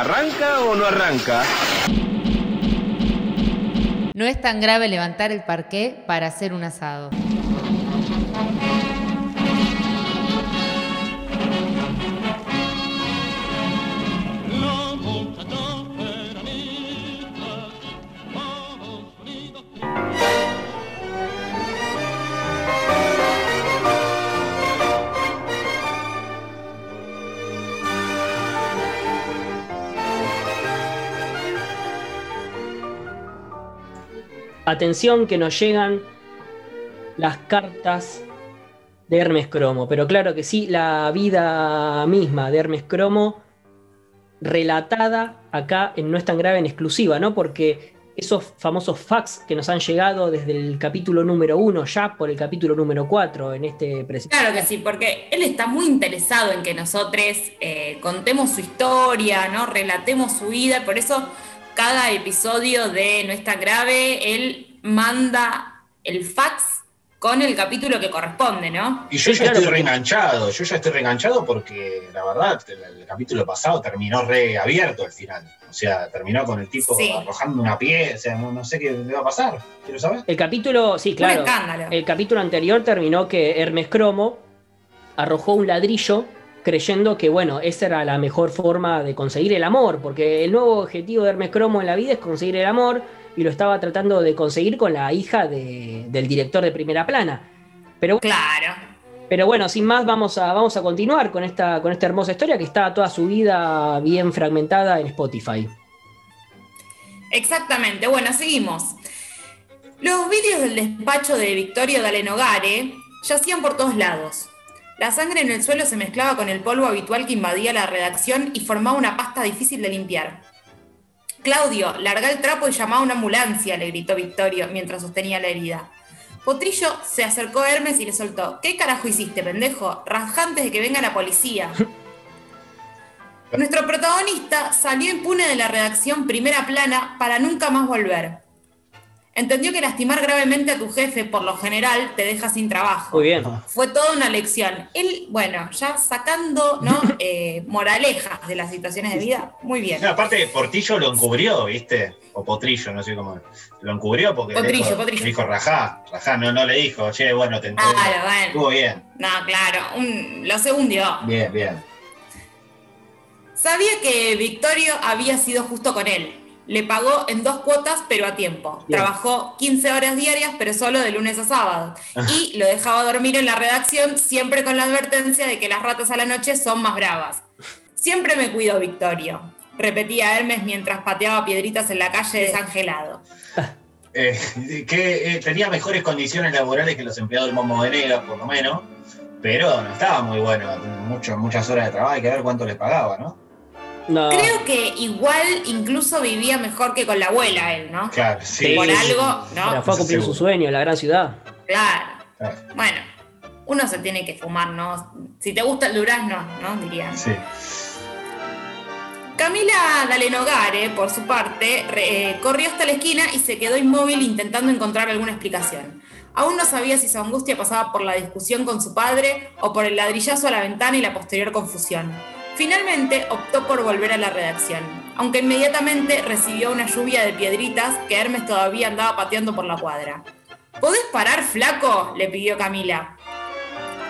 ¿Arranca o no arranca? No es tan grave levantar el parqué para hacer un asado. Atención que nos llegan las cartas de Hermes Cromo, pero claro que sí, la vida misma de Hermes Cromo relatada acá en No es tan grave en exclusiva, ¿no? Porque esos famosos fax que nos han llegado desde el capítulo número uno, ya por el capítulo número cuatro en este presente. Claro que sí, porque él está muy interesado en que nosotros eh, contemos su historia, ¿no? Relatemos su vida, por eso cada episodio de No es tan grave, él manda el fax con el capítulo que corresponde, ¿no? Y yo ya estoy reenganchado, yo ya estoy reenganchado porque la verdad, el, capítulo pasado terminó reabierto al final. O sea, terminó con el tipo arrojando una pie, o sea, no, sé qué va a pasar. Quiero saber. El capítulo, sí, claro. El capítulo anterior terminó que Hermes Cromo arrojó un ladrillo creyendo que, bueno, esa era la mejor forma de conseguir el amor, porque el nuevo objetivo de Hermes Cromo en la vida es conseguir el amor, y lo estaba tratando de conseguir con la hija del director de primera plana. Pero, claro. Pero bueno, sin más, vamos a, vamos a continuar con esta, con esta hermosa historia que está toda su vida bien fragmentada en Spotify. Exactamente, bueno, seguimos. Los vídeos del despacho de Victorio Dalenogare yacían por todos lados. La sangre en el suelo se mezclaba con el polvo habitual que invadía la redacción y formaba una pasta difícil de limpiar. Claudio, larga el trapo y llama a una ambulancia, le gritó Victorio mientras sostenía la herida. Potrillo se acercó a Hermes y le soltó. ¿Qué carajo hiciste, pendejo? Raja antes de que venga la policía. Nuestro protagonista salió impune de la redacción primera plana para nunca más volver. Entendió que lastimar gravemente a tu jefe, por lo general, te deja sin trabajo. Muy bien. Fue toda una lección. Él, bueno, ya sacando ¿no? Eh, moralejas de las situaciones de vida, muy bien. aparte, Portillo lo encubrió, ¿viste? O Potrillo, no sé cómo. Lo encubrió porque Potrillo, le dijo, Potrillo. dijo rajá, rajá, no, no le dijo, che, bueno, te entiendo. Claro, bueno. Estuvo bien. No, claro, lo segundió. Bien, bien. Sabía que Victorio había sido justo con él le pagó en dos cuotas, pero a tiempo. Trabajó 15 horas diarias, pero solo de lunes a sábado. Y lo dejaba dormir en la redacción, siempre con la advertencia de que las ratas a la noche son más bravas. Siempre me cuido, Victorio, repetía Hermes mientras pateaba piedritas en la calle desangelado. Eh, que eh, tenía mejores condiciones laborales que los empleados del Momo de Negra, por lo menos, pero no estaba muy bueno, muchas horas de trabajo, hay que ver cuánto les pagaba, ¿no? Creo que igual incluso vivía mejor que con la abuela él, ¿no? Claro, sí. Por algo, ¿no? fue a cumplir su sueño en la gran ciudad. Claro. Bueno, uno se tiene que fumar, ¿no? Si te gusta el durazno, ¿no? Diría. Sí. Camila Dalenogare, por su parte, eh, corrió hasta la esquina y se quedó inmóvil intentando encontrar alguna explicación. Aún no sabía si su angustia pasaba por la discusión con su padre o por el ladrillazo a la ventana y la posterior confusión. Finalmente optó por volver a la redacción, aunque inmediatamente recibió una lluvia de piedritas que Hermes todavía andaba pateando por la cuadra. ¿Podés parar, flaco? le pidió Camila.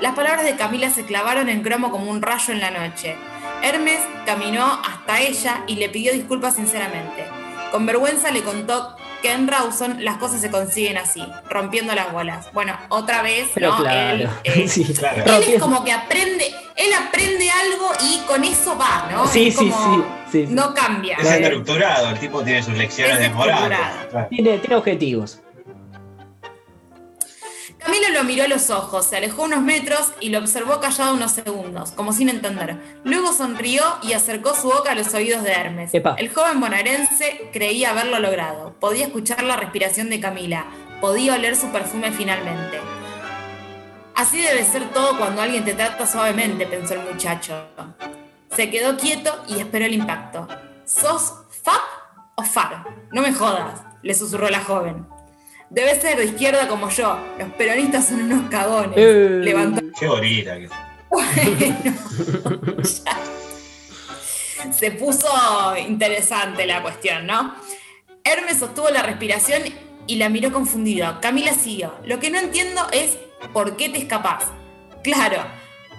Las palabras de Camila se clavaron en cromo como un rayo en la noche. Hermes caminó hasta ella y le pidió disculpas sinceramente. Con vergüenza le contó que en Rawson las cosas se consiguen así, rompiendo las bolas. Bueno, otra vez, ¿no? Claro. Él, es como que aprende, él aprende algo y con eso va, ¿no? Sí, sí, sí, No cambia. Es estructurado, el tipo tiene sus lecciones de moral. Tiene, tiene objetivos. Camilo lo miró a los ojos, se alejó unos metros y lo observó callado unos segundos, como sin entender. Luego sonrió y acercó su boca a los oídos de Hermes. El joven bonaerense creía haberlo logrado. Podía escuchar la respiración de Camila, podía oler su perfume finalmente. Así debe ser todo cuando alguien te trata suavemente, pensó el muchacho. Se quedó quieto y esperó el impacto. ¿Sos FAP o FAR? No me jodas, le susurró la joven. Debe ser de izquierda como yo. Los peronistas son unos cagones. Eh. Levantó. Qué bonita que Bueno. se puso interesante la cuestión, ¿no? Hermes sostuvo la respiración y la miró confundido. Camila siguió. Lo que no entiendo es por qué te escapás. Claro,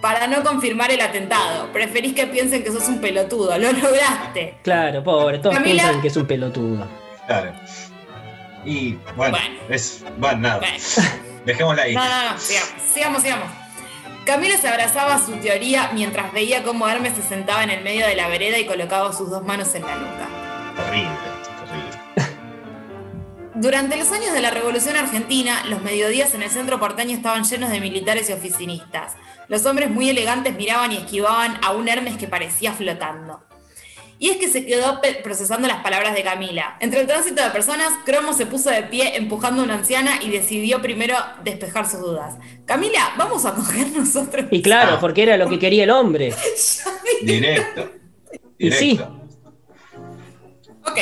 para no confirmar el atentado. Preferís que piensen que sos un pelotudo. Lo lograste. Claro, pobre, todos piensan que es un pelotudo. Claro. Y bueno, es. Bueno, nada. Dejémosla ahí. No, no, no, sigamos, sigamos. Camila se abrazaba a su teoría mientras veía cómo Hermes se sentaba en el medio de la vereda y colocaba sus dos manos en la nuca. Horrible, horrible. Durante los años de la Revolución Argentina, los mediodías en el centro porteño estaban llenos de militares y oficinistas. Los hombres muy elegantes miraban y esquivaban a un Hermes que parecía flotando. Y es que se quedó procesando las palabras de Camila. Entre el tránsito de personas, Cromo se puso de pie empujando a una anciana y decidió primero despejar sus dudas. Camila, vamos a coger nosotros. Y claro, porque era lo que quería el hombre. Directo. Y sí. Ok.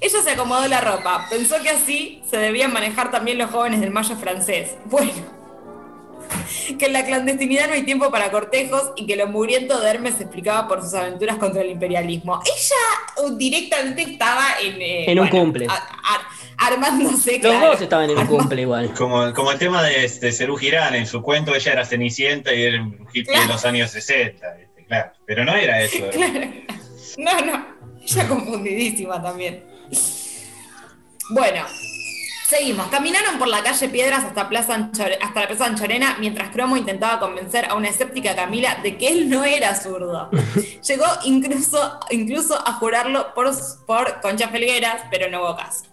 Ella se acomodó la ropa. Pensó que así se debían manejar también los jóvenes del mayo francés. Bueno, que en la clandestinidad no hay tiempo para cortejos y que lo mugriento de Hermes se explicaba por sus aventuras contra el imperialismo. Ella uh, directamente estaba en... Eh, en un cumple. armándose. Los dos estaban en un cumple igual. Como, como el tema de, de Cerú Girán, en su cuento ella era Cenicienta y era un hippie de los años 60. Claro. Pero no era eso. No, no. Ella confundidísima también. Bueno, Seguimos. Caminaron por la calle Piedras hasta, Plaza hasta la Plaza Anchorena mientras Cromo intentaba convencer a una escéptica Camila de que él no era zurdo. Llegó incluso, incluso a jurarlo por, por Concha Felgueras, pero no hubo caso.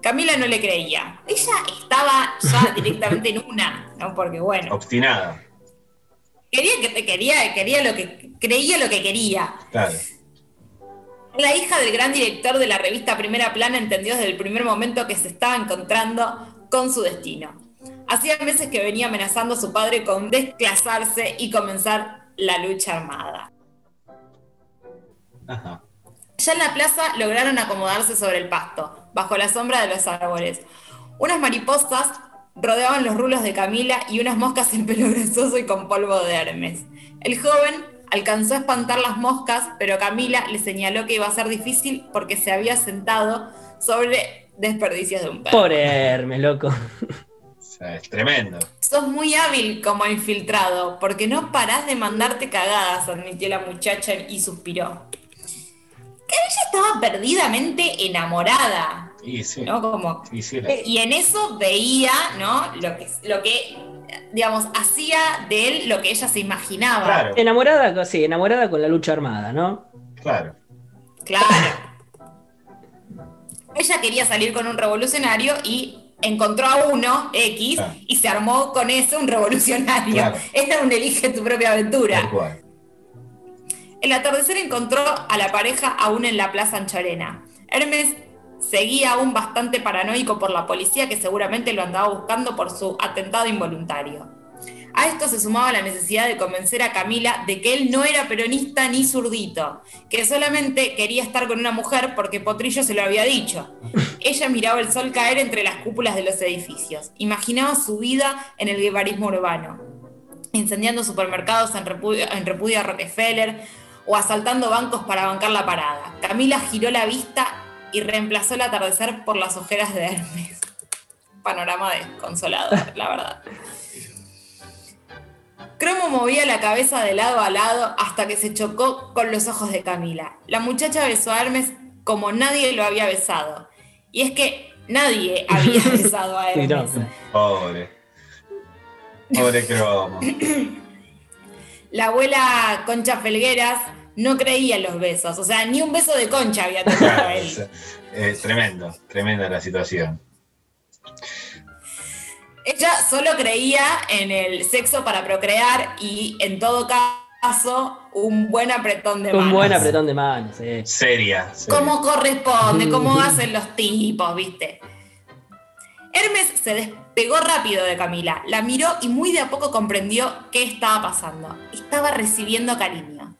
Camila no le creía. Ella estaba ya directamente en una, ¿no? Porque bueno. Obstinada. Quería que quería, quería lo que, creía lo que quería. Claro. La hija del gran director de la revista Primera Plana entendió desde el primer momento que se estaba encontrando con su destino. Hacía meses que venía amenazando a su padre con desclasarse y comenzar la lucha armada. Ya en la plaza lograron acomodarse sobre el pasto, bajo la sombra de los árboles. Unas mariposas rodeaban los rulos de Camila y unas moscas en pelo grasoso y con polvo de Hermes. El joven Alcanzó a espantar las moscas, pero Camila le señaló que iba a ser difícil porque se había sentado sobre desperdicios de un perro. Por Hermes, loco. es tremendo. Sos muy hábil como infiltrado, porque no parás de mandarte cagadas, admitió la muchacha y suspiró. Que ella estaba perdidamente enamorada. Y sí. ¿no? Como, y en eso veía, ¿no? Lo que, lo que digamos, hacía de él lo que ella se imaginaba. Enamorada, sí, enamorada con la lucha armada, ¿no? Claro. Claro. ella quería salir con un revolucionario y encontró a uno, X, y se armó con eso un revolucionario. Era un elige tu propia aventura. El atardecer encontró a la pareja aún en la Plaza Anchorena. Hermes seguía aún bastante paranoico por la policía que seguramente lo andaba buscando por su atentado involuntario. A esto se sumaba la necesidad de convencer a Camila de que él no era peronista ni zurdito, que solamente quería estar con una mujer porque Potrillo se lo había dicho. Ella miraba el sol caer entre las cúpulas de los edificios, imaginaba su vida en el guevarismo urbano, incendiando supermercados en repudio, en repudio a Rockefeller o asaltando bancos para bancar la parada. Camila giró la vista y reemplazó el atardecer por las ojeras de Hermes. Panorama desconsolador, la verdad. Cromo movía la cabeza de lado a lado hasta que se chocó con los ojos de Camila. La muchacha besó a Hermes como nadie lo había besado. Y es que nadie había besado a Hermes. Pobre. Pobre Cromo. La abuela Concha Felgueras no creía en los besos. O sea, ni un beso de concha había tenido él. Es, tremendo, tremenda la situación. Ella solo creía en el sexo para procrear y en todo caso un buen apretón de manos. Un buen apretón de manos, sí. Seria. Como corresponde, como hacen los tipos, ¿viste? Hermes se despegó rápido de Camila, la miró y muy de a poco comprendió qué estaba pasando. Estaba recibiendo cariño.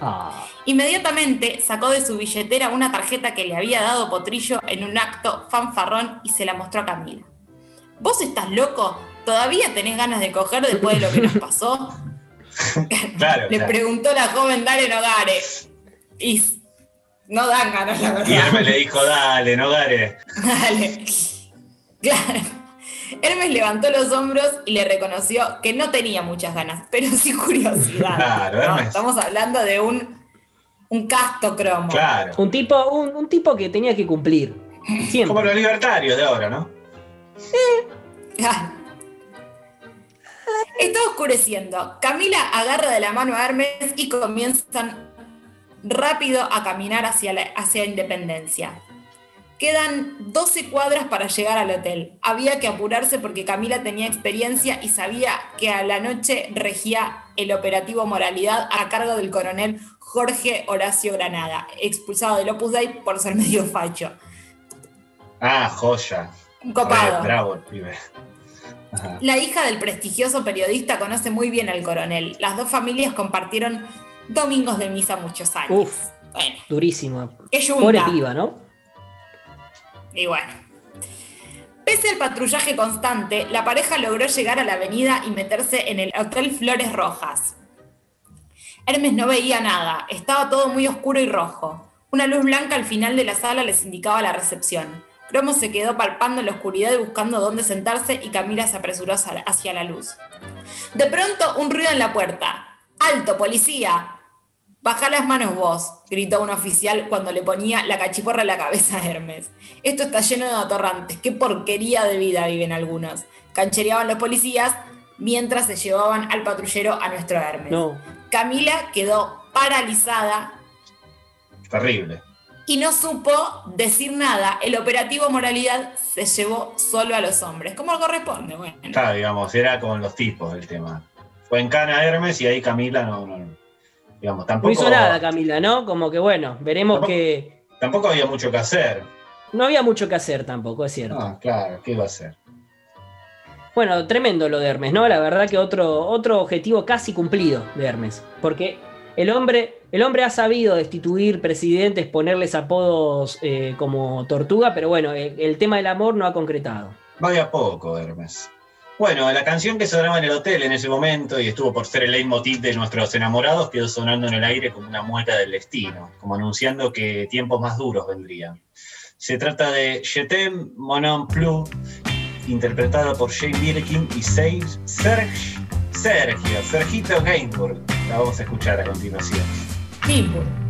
Ah. Inmediatamente sacó de su billetera una tarjeta que le había dado Potrillo en un acto fanfarrón y se la mostró a Camila. ¿Vos estás loco? ¿Todavía tenés ganas de coger después de lo que nos pasó? le preguntó la joven Darren Nogare. Y no dan ganas, la verdad. Y Hermes le dijo, dale, no gare. Dale. Claro. Hermes levantó los hombros y le reconoció que no tenía muchas ganas, pero sí curiosidad. Claro, ¿no? Hermes. Estamos hablando de un, un casto cromo. Claro. Un tipo, un, un tipo que tenía que cumplir. Siempre. Como los libertarios de ahora, ¿no? Claro. Está oscureciendo. Camila agarra de la mano a Hermes y comienzan rápido a caminar hacia, la, hacia Independencia. Quedan 12 cuadras para llegar al hotel. Había que apurarse porque Camila tenía experiencia y sabía que a la noche regía el operativo Moralidad a cargo del coronel Jorge Horacio Granada, expulsado del Opus Dei por ser medio facho. Ah, joya. Un copado. Re bravo el pibe. Ajá. La hija del prestigioso periodista conoce muy bien al coronel. Las dos familias compartieron domingos de misa muchos años. Uf, Bueno, durísimo. qué yunta. Pobre piba, ¿no? Y bueno. Pese al patrullaje constante, la pareja logró llegar a la avenida y meterse en el Hotel Flores Rojas. Hermes no veía nada, estaba todo muy oscuro y rojo. Una luz blanca al final de la sala les indicaba la recepción. Cromo se quedó palpando en la oscuridad y buscando dónde sentarse y Camila se apresuró hacia la luz. De pronto, un ruido en la puerta. ¡Alto, policía! Baja las manos vos, gritó un oficial cuando le ponía la cachiporra en la cabeza a Hermes. Esto está lleno de atorrantes, qué porquería de vida viven algunos. Canchereaban los policías mientras se llevaban al patrullero a nuestro Hermes. No. Camila quedó paralizada Terrible. y no supo decir nada. El operativo Moralidad se llevó solo a los hombres, como corresponde. Bueno, Claro, digamos, era con los tipos el tema. Fue en Cana Hermes y ahí Camila no, no, no. Digamos, No tampoco, hizo nada Camila, ¿no? Como que bueno, veremos Tampoco- que tampoco había mucho que hacer. no había mucho que hacer tampoco, es cierto. Ah, claro, ¿qué iba a hacer? Bueno, tremendo lo de Hermes, ¿no? La verdad que otro, otro objetivo casi cumplido de Hermes. Porque el hombre, el hombre ha sabido destituir presidentes, ponerles apodos eh, como tortuga, pero bueno, el, el tema del amor no ha concretado. Vaya poco, Hermes. Bueno, la canción que sonaba en el hotel en ese momento y estuvo por ser el leitmotiv de nuestros enamorados quedó sonando en el aire como una mueca del destino, como anunciando que tiempos más duros vendrían. Se trata de Je t'aime, mon homme plus, interpretada por Jane Birkin y Serge, Sergio, Sergito Gainsbourg. La vamos a escuchar a continuación. Gilmour.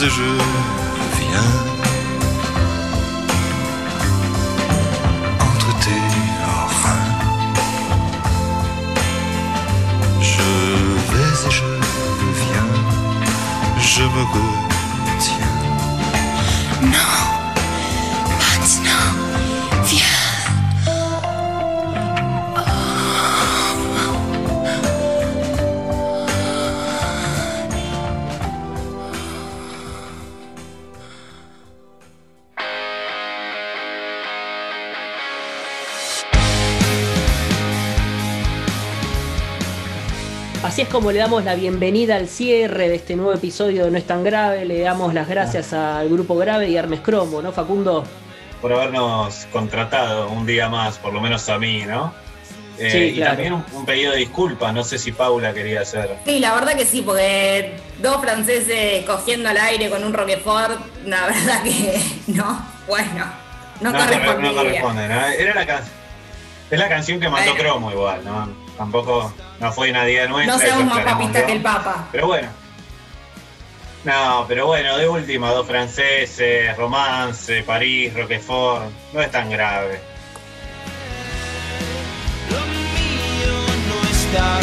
Et je Así es como le damos la bienvenida al cierre de este nuevo episodio de No es tan grave. Le damos las gracias al grupo Grave y Hermes Cromo, ¿no, Facundo? Por habernos contratado un día más, por lo menos a mí, ¿no? Eh, Sí, y claro. también un, un pedido de disculpas, no sé si Paula quería hacer. Sí, la verdad que sí, porque dos franceses cogiendo al aire con un Roquefort, la verdad que no, bueno, no, corre- correspondería. no corresponde, ¿no? Era la can- es la canción que mandó Bueno. Cromo igual, ¿no? Tampoco no fue una idea nuestra. No seamos más papistas que el Papa. Pero bueno. No, pero bueno, de última, dos franceses, romance, París, Roquefort, no es tan grave. Lo mío no está